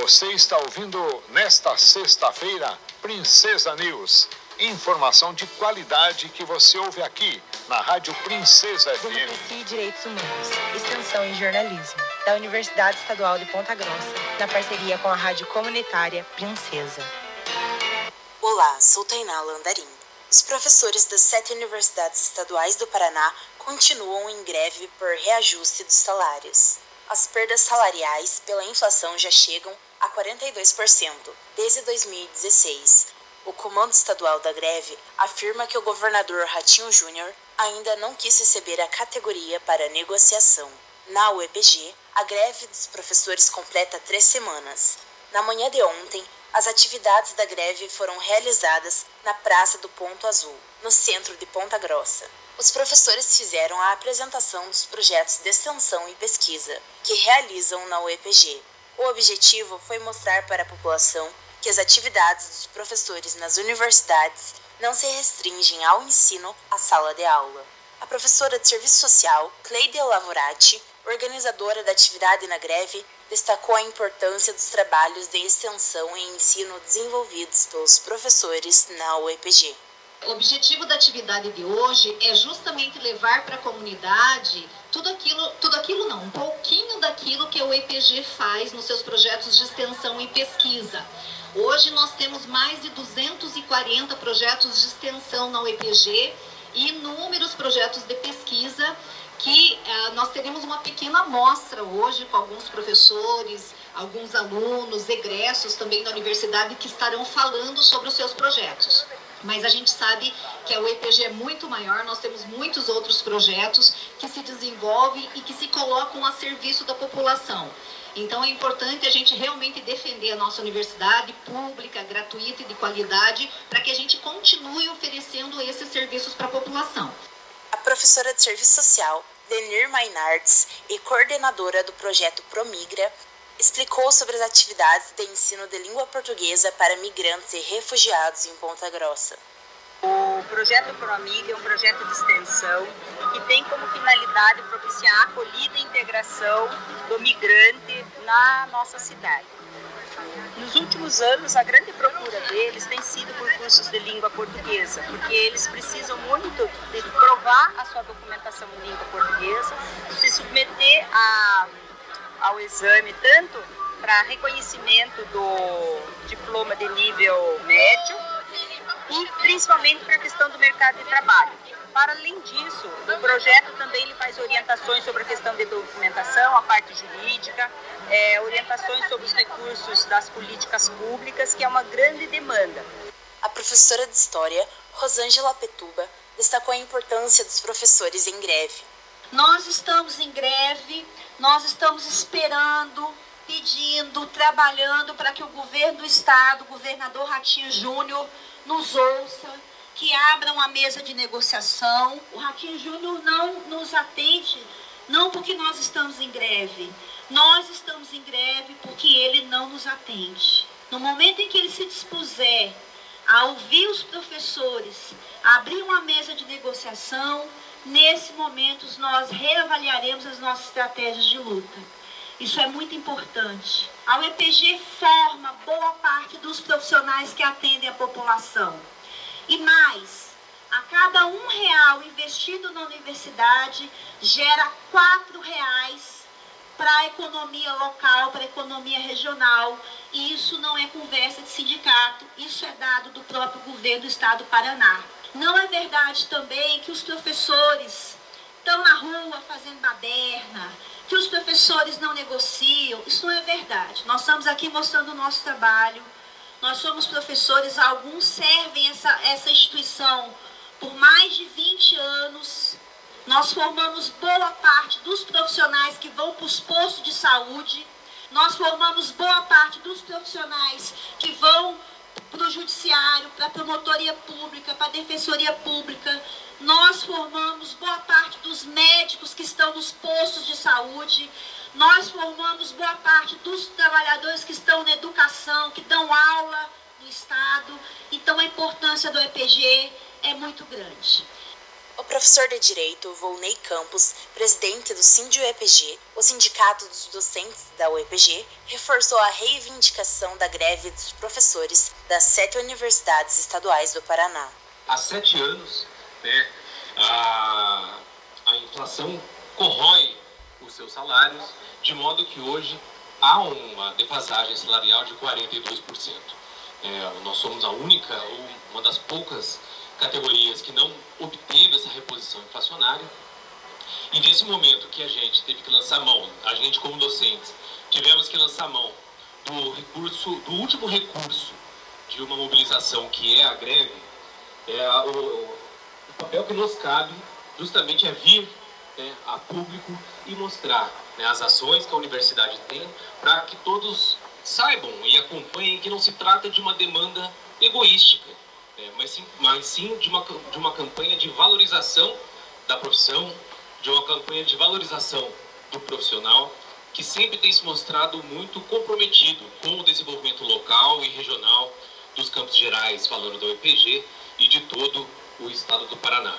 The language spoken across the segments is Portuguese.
Você está ouvindo nesta sexta-feira Princesa News. Informação de qualidade que você ouve aqui na Rádio Princesa FM. Democracia e Direitos Humanos, Extensão em Jornalismo, da Universidade Estadual de Ponta Grossa, na parceria com a Rádio Comunitária Princesa. Olá, sou Tainá Landarim. Os professores das sete universidades estaduais do Paraná continuam em greve por reajuste dos salários. As perdas salariais pela inflação já chegam a 42% desde 2016. O comando estadual da greve afirma que o governador Ratinho Júnior ainda não quis receber a categoria para negociação. Na UEPG, a greve dos professores completa três semanas. Na manhã de ontem, as atividades da greve foram realizadas na Praça do Ponto Azul, no centro de Ponta Grossa. Os professores fizeram a apresentação dos projetos de extensão e pesquisa que realizam na UEPG. O objetivo foi mostrar para a população que as atividades dos professores nas universidades não se restringem ao ensino à sala de aula. A professora de Serviço Social, Cleide Lavorati, organizadora da atividade na greve, destacou a importância dos trabalhos de extensão e ensino desenvolvidos pelos professores na UEPG. O objetivo da atividade de hoje é justamente levar para a comunidade tudo aquilo, tudo aquilo não, um pouquinho daquilo que o EPG faz nos seus projetos de extensão e pesquisa. Hoje nós temos mais de 240 projetos de extensão na UEPG e inúmeros projetos de pesquisa que uh, nós teremos uma pequena amostra hoje com alguns professores, alguns alunos, egressos também da universidade que estarão falando sobre os seus projetos. Mas a gente sabe que a UEPG é muito maior, nós temos muitos outros projetos que se desenvolvem e que se colocam a serviço da população. Então é importante a gente realmente defender a nossa universidade pública, gratuita e de qualidade, para que a gente continue oferecendo esses serviços para a população a professora de Serviço Social, Denir Mainardes, e coordenadora do projeto Promigra, explicou sobre as atividades de ensino de língua portuguesa para migrantes e refugiados em Ponta Grossa. O projeto Promigra é um projeto de extensão que tem como finalidade propiciar a acolhida e integração do migrante na nossa cidade. Nos últimos anos, a grande procura deles tem sido por cursos de língua portuguesa, porque eles precisam muito de provar a sua documentação em língua portuguesa, se submeter a, ao exame tanto para reconhecimento do diploma de nível médio e principalmente para a questão do mercado de trabalho. Para além disso, o projeto também ele faz orientações sobre a questão de documentação, a parte jurídica, é, orientações sobre os recursos das políticas públicas, que é uma grande demanda. A professora de História, Rosângela Petuba, destacou a importância dos professores em greve. Nós estamos em greve, nós estamos esperando, pedindo, trabalhando para que o governo do estado, o governador Ratinho Júnior, nos ouça, que abram a mesa de negociação. O Ratinho Júnior não nos atende, não porque nós estamos em greve. Nós estamos em greve porque ele não nos atende. No momento em que ele se dispuser a ouvir os professores, a abrir uma mesa de negociação, nesse momento nós reavaliaremos as nossas estratégias de luta. Isso é muito importante. A UEPG forma boa parte dos profissionais que atendem a população. E mais, a cada um real investido na universidade gera quatro reais para a economia local, para a economia regional. E isso não é conversa de sindicato, isso é dado do próprio governo do estado do Paraná. Não é verdade também que os professores estão na rua fazendo baderna, que os professores não negociam. Isso não é verdade. Nós estamos aqui mostrando o nosso trabalho nós somos professores, alguns servem essa, essa instituição por mais de 20 anos. Nós formamos boa parte dos profissionais que vão para os postos de saúde. Nós formamos boa parte dos profissionais que vão para o judiciário, para a promotoria pública, para a defensoria pública. Nós formamos boa parte dos médicos que estão nos postos de saúde. Nós formamos boa parte dos trabalhadores que estão na educação, que dão aula no Estado. Então, a importância do EPG é muito grande. O professor de Direito, Volney Campos, presidente do Sindio-EPG, o Sindicato dos Docentes da UEPG, reforçou a reivindicação da greve dos professores das sete universidades estaduais do Paraná. Há sete anos, né, a, a inflação corrói os seus salários, de modo que hoje há uma defasagem salarial de 42%. É, nós somos a única, ou uma das poucas categorias que não obteve essa reposição inflacionária. E nesse momento que a gente teve que lançar mão, a gente como docentes, tivemos que lançar mão do recurso, do último recurso de uma mobilização que é a greve, é, o, o papel que nos cabe justamente é vir né, a público e mostrar né, as ações que a universidade tem para que todos saibam e acompanhem que não se trata de uma demanda egoística, é, mas sim, mas sim de, uma, de uma campanha de valorização da profissão, de uma campanha de valorização do profissional, que sempre tem se mostrado muito comprometido com o desenvolvimento local e regional dos Campos Gerais, falando da UEPG, e de todo o estado do Paraná.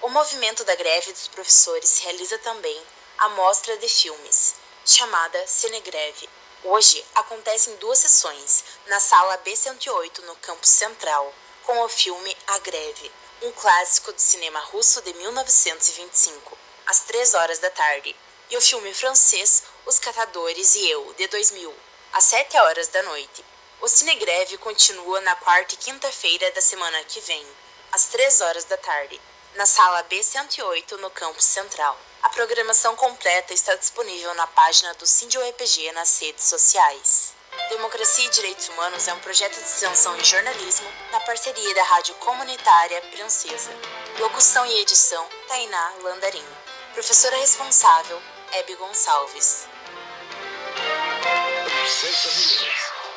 O movimento da greve dos professores realiza também a mostra de filmes, chamada Cinegreve. Hoje acontece em duas sessões, na sala B108 no campus central, com o filme A Greve, um clássico do cinema russo de 1925, às 3 horas da tarde, e o filme francês Os Catadores e Eu, de 2000, às 7 horas da noite. O Cinegreve continua na quarta e quinta-feira da semana que vem, às 3 horas da tarde, na sala B108 no campus central. A programação completa está disponível na página do Sindio EPG nas redes sociais. Democracia e Direitos Humanos é um projeto de extensão em jornalismo na parceria da Rádio Comunitária Princesa. Locução e edição, Tainá Landarim. Professora responsável, Hebe Gonçalves. Princesa